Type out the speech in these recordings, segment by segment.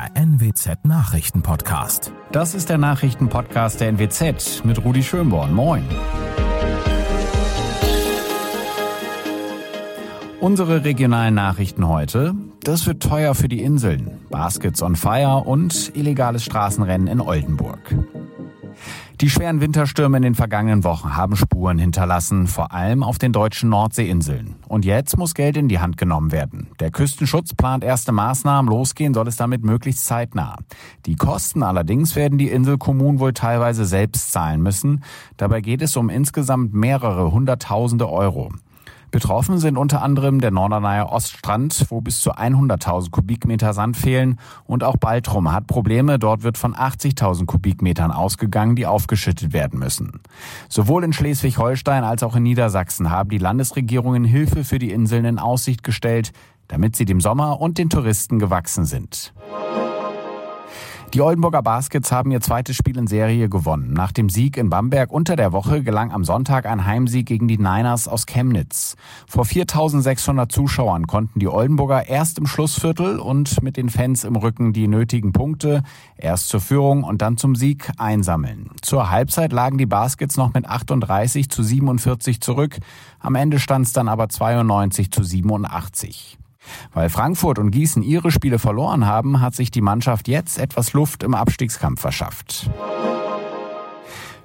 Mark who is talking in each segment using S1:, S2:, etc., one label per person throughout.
S1: der NWZ Nachrichtenpodcast.
S2: Das ist der Nachrichtenpodcast der NWZ mit Rudi Schönborn. Moin. Unsere regionalen Nachrichten heute. Das wird teuer für die Inseln. Baskets on Fire und illegales Straßenrennen in Oldenburg. Die schweren Winterstürme in den vergangenen Wochen haben Spuren hinterlassen, vor allem auf den deutschen Nordseeinseln. Und jetzt muss Geld in die Hand genommen werden. Der Küstenschutz plant erste Maßnahmen, losgehen soll es damit möglichst zeitnah. Die Kosten allerdings werden die Inselkommunen wohl teilweise selbst zahlen müssen. Dabei geht es um insgesamt mehrere Hunderttausende Euro. Betroffen sind unter anderem der Norderneier Oststrand, wo bis zu 100.000 Kubikmeter Sand fehlen und auch Baltrum hat Probleme. Dort wird von 80.000 Kubikmetern ausgegangen, die aufgeschüttet werden müssen. Sowohl in Schleswig-Holstein als auch in Niedersachsen haben die Landesregierungen Hilfe für die Inseln in Aussicht gestellt, damit sie dem Sommer und den Touristen gewachsen sind. Die Oldenburger Baskets haben ihr zweites Spiel in Serie gewonnen. Nach dem Sieg in Bamberg unter der Woche gelang am Sonntag ein Heimsieg gegen die Niners aus Chemnitz. Vor 4600 Zuschauern konnten die Oldenburger erst im Schlussviertel und mit den Fans im Rücken die nötigen Punkte erst zur Führung und dann zum Sieg einsammeln. Zur Halbzeit lagen die Baskets noch mit 38 zu 47 zurück. Am Ende stand es dann aber 92 zu 87. Weil Frankfurt und Gießen ihre Spiele verloren haben, hat sich die Mannschaft jetzt etwas Luft im Abstiegskampf verschafft.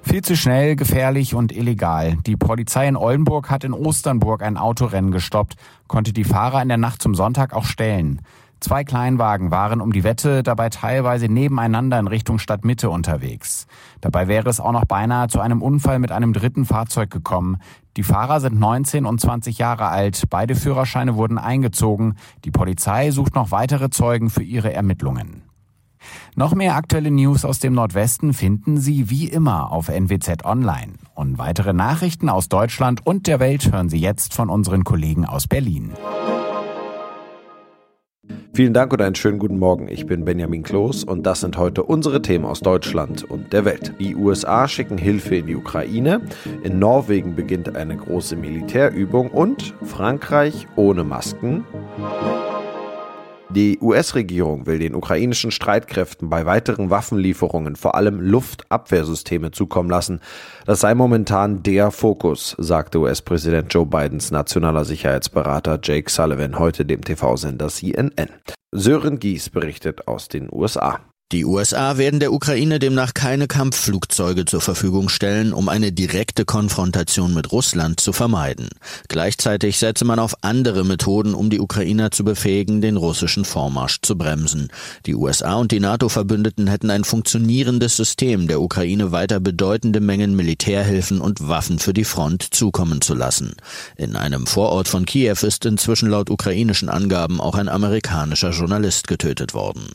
S2: Viel zu schnell, gefährlich und illegal. Die Polizei in Oldenburg hat in Osternburg ein Autorennen gestoppt, konnte die Fahrer in der Nacht zum Sonntag auch stellen. Zwei Kleinwagen waren um die Wette dabei teilweise nebeneinander in Richtung Stadtmitte unterwegs. Dabei wäre es auch noch beinahe zu einem Unfall mit einem dritten Fahrzeug gekommen. Die Fahrer sind 19 und 20 Jahre alt. Beide Führerscheine wurden eingezogen. Die Polizei sucht noch weitere Zeugen für ihre Ermittlungen. Noch mehr aktuelle News aus dem Nordwesten finden Sie wie immer auf NWZ Online. Und weitere Nachrichten aus Deutschland und der Welt hören Sie jetzt von unseren Kollegen aus Berlin.
S3: Vielen Dank und einen schönen guten Morgen. Ich bin Benjamin Kloß und das sind heute unsere Themen aus Deutschland und der Welt. Die USA schicken Hilfe in die Ukraine, in Norwegen beginnt eine große Militärübung und Frankreich ohne Masken. Die US-Regierung will den ukrainischen Streitkräften bei weiteren Waffenlieferungen vor allem Luftabwehrsysteme zukommen lassen. Das sei momentan der Fokus, sagte US-Präsident Joe Bidens nationaler Sicherheitsberater Jake Sullivan heute dem TV-Sender CNN. Sören Gies berichtet aus den USA.
S4: Die USA werden der Ukraine demnach keine Kampfflugzeuge zur Verfügung stellen, um eine direkte Konfrontation mit Russland zu vermeiden. Gleichzeitig setze man auf andere Methoden, um die Ukrainer zu befähigen, den russischen Vormarsch zu bremsen. Die USA und die NATO-Verbündeten hätten ein funktionierendes System, der Ukraine weiter bedeutende Mengen Militärhilfen und Waffen für die Front zukommen zu lassen. In einem Vorort von Kiew ist inzwischen laut ukrainischen Angaben auch ein amerikanischer Journalist getötet worden.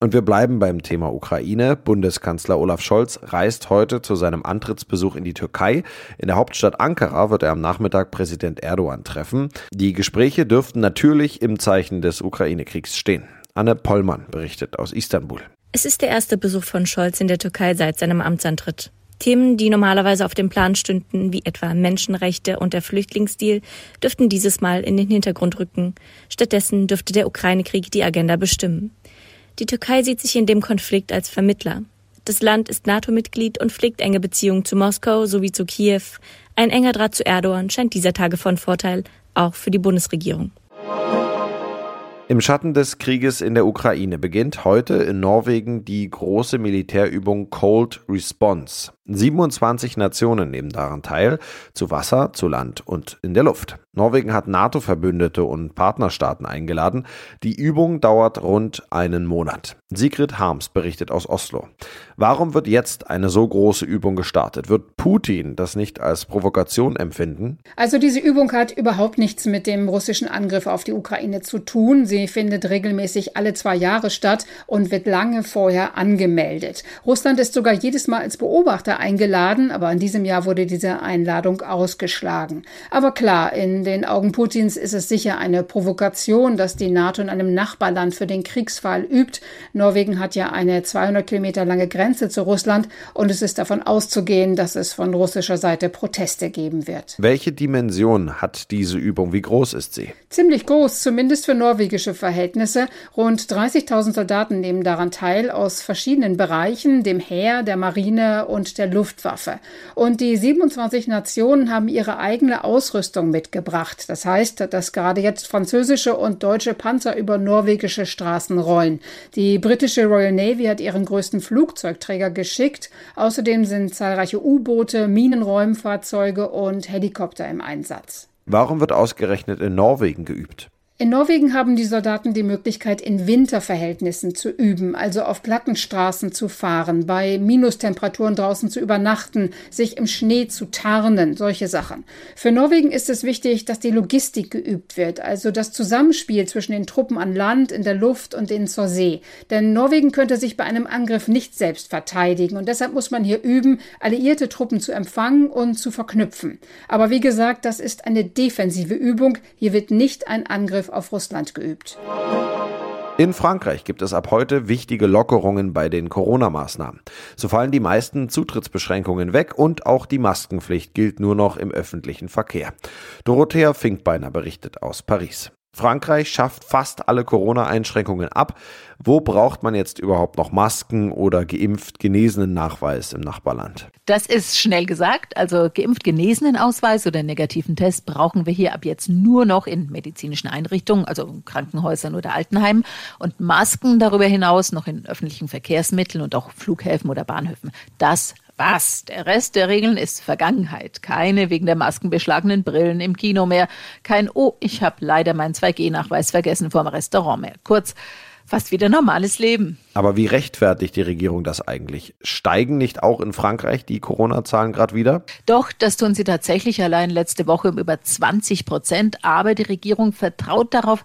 S3: Und wir bleiben beim Thema Ukraine. Bundeskanzler Olaf Scholz reist heute zu seinem Antrittsbesuch in die Türkei. In der Hauptstadt Ankara wird er am Nachmittag Präsident Erdogan treffen. Die Gespräche dürften natürlich im Zeichen des Ukraine-Kriegs stehen. Anne Pollmann berichtet aus Istanbul.
S5: Es ist der erste Besuch von Scholz in der Türkei seit seinem Amtsantritt. Themen, die normalerweise auf dem Plan stünden, wie etwa Menschenrechte und der Flüchtlingsdeal, dürften dieses Mal in den Hintergrund rücken. Stattdessen dürfte der Ukraine-Krieg die Agenda bestimmen. Die Türkei sieht sich in dem Konflikt als Vermittler. Das Land ist NATO-Mitglied und pflegt enge Beziehungen zu Moskau sowie zu Kiew. Ein enger Draht zu Erdogan scheint dieser Tage von Vorteil, auch für die Bundesregierung.
S3: Im Schatten des Krieges in der Ukraine beginnt heute in Norwegen die große Militärübung Cold Response. 27 Nationen nehmen daran teil, zu Wasser, zu Land und in der Luft. Norwegen hat NATO-Verbündete und Partnerstaaten eingeladen. Die Übung dauert rund einen Monat. Sigrid Harms berichtet aus Oslo. Warum wird jetzt eine so große Übung gestartet? Wird Putin das nicht als Provokation empfinden?
S6: Also diese Übung hat überhaupt nichts mit dem russischen Angriff auf die Ukraine zu tun. Sie findet regelmäßig alle zwei Jahre statt und wird lange vorher angemeldet. Russland ist sogar jedes Mal als Beobachter eingeladen, aber in diesem Jahr wurde diese Einladung ausgeschlagen. Aber klar, in den Augen Putins ist es sicher eine Provokation, dass die NATO in einem Nachbarland für den Kriegsfall übt. Norwegen hat ja eine 200 Kilometer lange Grenze zu Russland und es ist davon auszugehen, dass es von russischer Seite Proteste geben wird.
S3: Welche Dimension hat diese Übung? Wie groß ist sie?
S6: Ziemlich groß, zumindest für norwegische Verhältnisse. Rund 30.000 Soldaten nehmen daran teil aus verschiedenen Bereichen, dem Heer, der Marine und der Luftwaffe. Und die 27 Nationen haben ihre eigene Ausrüstung mitgebracht. Das heißt, dass gerade jetzt französische und deutsche Panzer über norwegische Straßen rollen. Die britische Royal Navy hat ihren größten Flugzeugträger geschickt. Außerdem sind zahlreiche U-Boote, Minenräumfahrzeuge und Helikopter im Einsatz.
S3: Warum wird ausgerechnet in Norwegen geübt?
S6: In Norwegen haben die Soldaten die Möglichkeit, in Winterverhältnissen zu üben, also auf Plattenstraßen zu fahren, bei Minustemperaturen draußen zu übernachten, sich im Schnee zu tarnen, solche Sachen. Für Norwegen ist es wichtig, dass die Logistik geübt wird, also das Zusammenspiel zwischen den Truppen an Land, in der Luft und denen zur See. Denn Norwegen könnte sich bei einem Angriff nicht selbst verteidigen und deshalb muss man hier üben, alliierte Truppen zu empfangen und zu verknüpfen. Aber wie gesagt, das ist eine defensive Übung. Hier wird nicht ein Angriff auf Russland geübt.
S3: In Frankreich gibt es ab heute wichtige Lockerungen bei den Corona-Maßnahmen. So fallen die meisten Zutrittsbeschränkungen weg und auch die Maskenpflicht gilt nur noch im öffentlichen Verkehr. Dorothea Finkbeiner berichtet aus Paris. Frankreich schafft fast alle Corona-Einschränkungen ab. Wo braucht man jetzt überhaupt noch Masken oder geimpft genesenen Nachweis im Nachbarland?
S7: Das ist schnell gesagt. Also geimpft genesenen Ausweis oder negativen Test brauchen wir hier ab jetzt nur noch in medizinischen Einrichtungen, also Krankenhäusern oder Altenheimen und Masken darüber hinaus noch in öffentlichen Verkehrsmitteln und auch Flughäfen oder Bahnhöfen. Das was? Der Rest der Regeln ist Vergangenheit. Keine wegen der Masken beschlagenen Brillen im Kino mehr. Kein Oh, ich habe leider meinen 2G-Nachweis vergessen vorm Restaurant mehr. Kurz, fast wieder normales Leben.
S3: Aber wie rechtfertigt die Regierung das eigentlich? Steigen nicht auch in Frankreich die Corona-Zahlen gerade wieder?
S7: Doch, das tun sie tatsächlich allein letzte Woche um über 20 Prozent. Aber die Regierung vertraut darauf,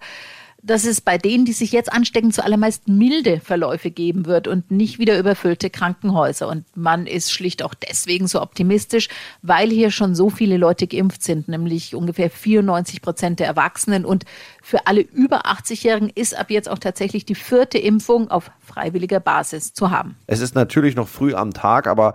S7: dass es bei denen, die sich jetzt anstecken, zuallermeist milde Verläufe geben wird und nicht wieder überfüllte Krankenhäuser. Und man ist schlicht auch deswegen so optimistisch, weil hier schon so viele Leute geimpft sind, nämlich ungefähr 94 Prozent der Erwachsenen. Und für alle über 80-Jährigen ist ab jetzt auch tatsächlich die vierte Impfung auf freiwilliger Basis zu haben.
S3: Es ist natürlich noch früh am Tag, aber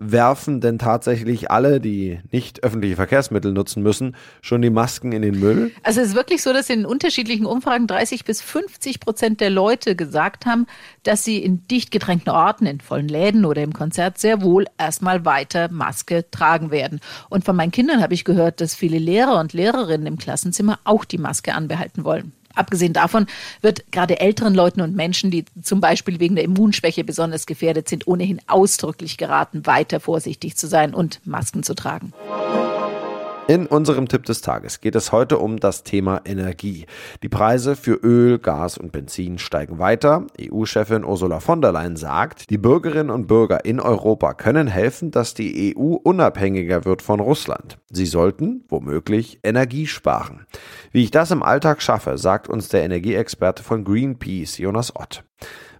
S3: werfen denn tatsächlich alle, die nicht öffentliche Verkehrsmittel nutzen müssen, schon die Masken in den Müll?
S7: Also es ist wirklich so, dass in unterschiedlichen Umfragen 30 bis 50 Prozent der Leute gesagt haben, dass sie in dicht gedrängten Orten, in vollen Läden oder im Konzert sehr wohl erstmal weiter Maske tragen werden. Und von meinen Kindern habe ich gehört, dass viele Lehrer und Lehrerinnen im Klassenzimmer auch die Maske anbehalten wollen. Abgesehen davon wird gerade älteren Leuten und Menschen, die zum Beispiel wegen der Immunschwäche besonders gefährdet sind, ohnehin ausdrücklich geraten, weiter vorsichtig zu sein und Masken zu tragen.
S3: In unserem Tipp des Tages geht es heute um das Thema Energie. Die Preise für Öl, Gas und Benzin steigen weiter. EU-Chefin Ursula von der Leyen sagt, die Bürgerinnen und Bürger in Europa können helfen, dass die EU unabhängiger wird von Russland. Sie sollten, womöglich, Energie sparen. Wie ich das im Alltag schaffe, sagt uns der Energieexperte von Greenpeace, Jonas Ott.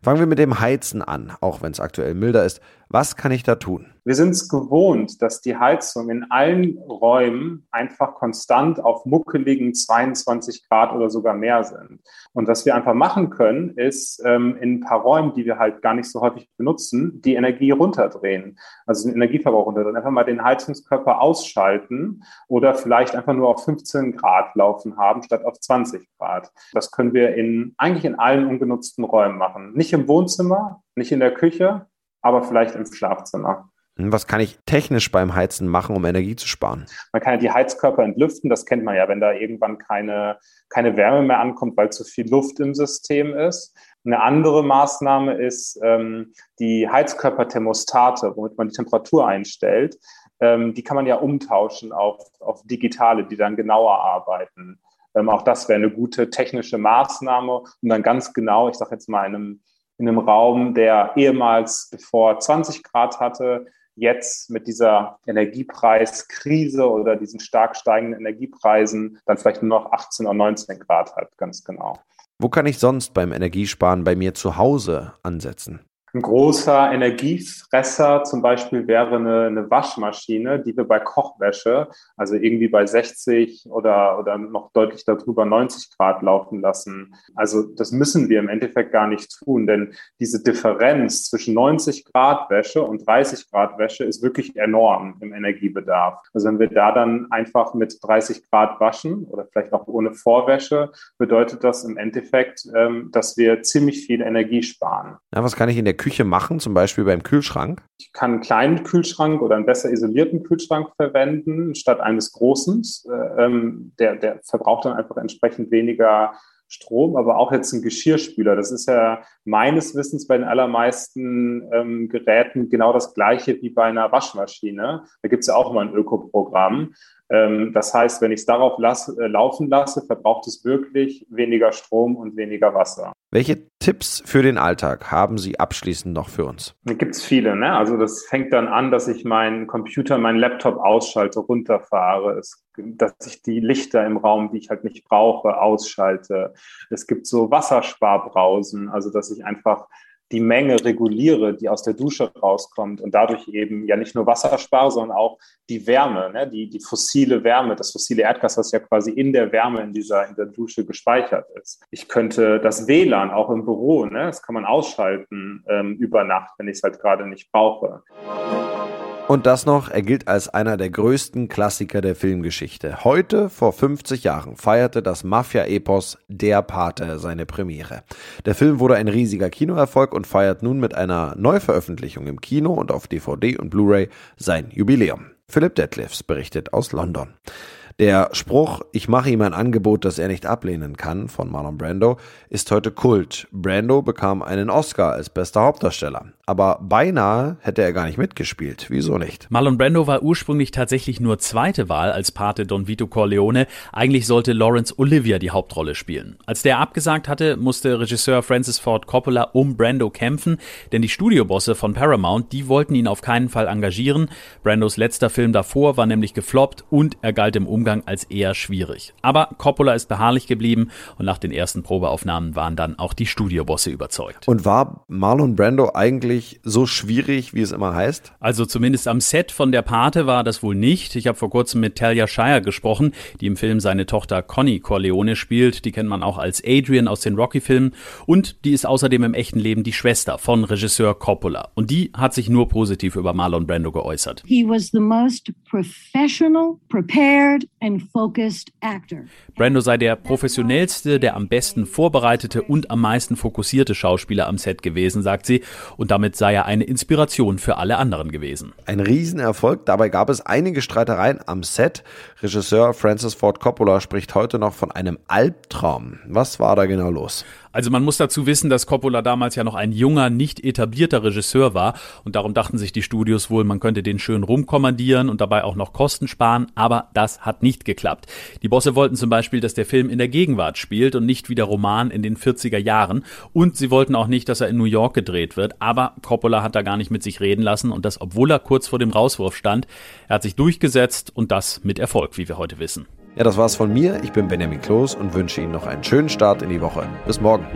S3: Fangen wir mit dem Heizen an, auch wenn es aktuell milder ist. Was kann ich da tun?
S8: Wir sind es gewohnt, dass die Heizung in allen Räumen einfach konstant auf muckeligen 22 Grad oder sogar mehr sind. Und was wir einfach machen können, ist ähm, in ein paar Räumen, die wir halt gar nicht so häufig benutzen, die Energie runterdrehen. Also den Energieverbrauch runterdrehen. Einfach mal den Heizungskörper ausschalten oder vielleicht einfach nur auf 15 Grad laufen haben, statt auf 20 Grad. Das können wir in, eigentlich in allen ungenutzten Räumen machen. Nicht im Wohnzimmer, nicht in der Küche, aber vielleicht im Schlafzimmer.
S3: Was kann ich technisch beim Heizen machen, um Energie zu sparen?
S8: Man kann ja die Heizkörper entlüften, das kennt man ja, wenn da irgendwann keine, keine Wärme mehr ankommt, weil zu viel Luft im System ist. Eine andere Maßnahme ist ähm, die Heizkörperthermostate, womit man die Temperatur einstellt. Ähm, die kann man ja umtauschen auf, auf digitale, die dann genauer arbeiten. Ähm, auch das wäre eine gute technische Maßnahme, um dann ganz genau, ich sage jetzt mal in einem, in einem Raum, der ehemals bevor 20 Grad hatte, jetzt mit dieser Energiepreiskrise oder diesen stark steigenden Energiepreisen dann vielleicht nur noch 18 oder 19 Grad hat, ganz genau.
S3: Wo kann ich sonst beim Energiesparen bei mir zu Hause ansetzen?
S8: Ein großer Energiefresser zum Beispiel wäre eine, eine, Waschmaschine, die wir bei Kochwäsche, also irgendwie bei 60 oder, oder noch deutlich darüber 90 Grad laufen lassen. Also das müssen wir im Endeffekt gar nicht tun, denn diese Differenz zwischen 90 Grad Wäsche und 30 Grad Wäsche ist wirklich enorm im Energiebedarf. Also wenn wir da dann einfach mit 30 Grad waschen oder vielleicht auch ohne Vorwäsche, bedeutet das im Endeffekt, ähm, dass wir ziemlich viel Energie sparen.
S3: Na, was kann ich in der Küche machen, zum Beispiel beim Kühlschrank?
S8: Ich kann einen kleinen Kühlschrank oder einen besser isolierten Kühlschrank verwenden, statt eines großen. Äh, ähm, der, der verbraucht dann einfach entsprechend weniger Strom, aber auch jetzt ein Geschirrspüler. Das ist ja meines Wissens bei den allermeisten ähm, Geräten genau das gleiche wie bei einer Waschmaschine. Da gibt es ja auch mal ein Ökoprogramm. Ähm, das heißt, wenn ich es darauf lasse, äh, laufen lasse, verbraucht es wirklich weniger Strom und weniger Wasser.
S3: Welche Tipps für den Alltag haben Sie abschließend noch für uns?
S8: Da gibt es viele. Ne? Also das fängt dann an, dass ich meinen Computer, meinen Laptop ausschalte, runterfahre. Es, dass ich die Lichter im Raum, die ich halt nicht brauche, ausschalte. Es gibt so Wassersparbrausen, also dass ich einfach die Menge reguliere, die aus der Dusche rauskommt und dadurch eben ja nicht nur Wasser spare, sondern auch die Wärme, ne? die, die fossile Wärme, das fossile Erdgas, was ja quasi in der Wärme in dieser, in der Dusche gespeichert ist. Ich könnte das WLAN auch im Büro, ne? das kann man ausschalten ähm, über Nacht, wenn ich es halt gerade nicht brauche.
S3: Und das noch, er gilt als einer der größten Klassiker der Filmgeschichte. Heute, vor 50 Jahren, feierte das Mafia-Epos Der Pate seine Premiere. Der Film wurde ein riesiger Kinoerfolg und feiert nun mit einer Neuveröffentlichung im Kino und auf DVD und Blu-ray sein Jubiläum. Philip Detlefs berichtet aus London. Der Spruch, ich mache ihm ein Angebot, das er nicht ablehnen kann, von Marlon Brando, ist heute Kult. Brando bekam einen Oscar als bester Hauptdarsteller. Aber beinahe hätte er gar nicht mitgespielt. Wieso nicht?
S9: Marlon Brando war ursprünglich tatsächlich nur zweite Wahl als Pate Don Vito Corleone. Eigentlich sollte Lawrence Olivia die Hauptrolle spielen. Als der abgesagt hatte, musste Regisseur Francis Ford Coppola um Brando kämpfen, denn die Studiobosse von Paramount, die wollten ihn auf keinen Fall engagieren. Brandos letzter Film davor war nämlich gefloppt und er galt im Umgang Umgang als eher schwierig. Aber Coppola ist beharrlich geblieben und nach den ersten Probeaufnahmen waren dann auch die Studiobosse überzeugt.
S3: Und war Marlon Brando eigentlich so schwierig, wie es immer heißt?
S9: Also zumindest am Set von der Pate war das wohl nicht. Ich habe vor kurzem mit Talia Shire gesprochen, die im Film seine Tochter Connie Corleone spielt. Die kennt man auch als Adrian aus den Rocky-Filmen. Und die ist außerdem im echten Leben die Schwester von Regisseur Coppola. Und die hat sich nur positiv über Marlon Brando geäußert.
S10: He was the most professional, prepared and focused actor.
S9: Brando sei der professionellste, der am besten vorbereitete und am meisten fokussierte Schauspieler am Set gewesen, sagt sie. Und damit sei er eine Inspiration für alle anderen gewesen.
S3: Ein Riesenerfolg. Dabei gab es einige Streitereien am Set. Regisseur Francis Ford Coppola spricht heute noch von einem Albtraum. Was war da genau los?
S9: Also man muss dazu wissen, dass Coppola damals ja noch ein junger, nicht etablierter Regisseur war und darum dachten sich die Studios wohl, man könnte den schön rumkommandieren und dabei auch noch Kosten sparen, aber das hat nicht geklappt. Die Bosse wollten zum Beispiel, dass der Film in der Gegenwart spielt und nicht wie der Roman in den 40er Jahren und sie wollten auch nicht, dass er in New York gedreht wird, aber Coppola hat da gar nicht mit sich reden lassen und das, obwohl er kurz vor dem Rauswurf stand. Er hat sich durchgesetzt und das mit Erfolg, wie wir heute wissen.
S3: Ja, das war's von mir. Ich bin Benjamin Kloß und wünsche Ihnen noch einen schönen Start in die Woche. Bis morgen.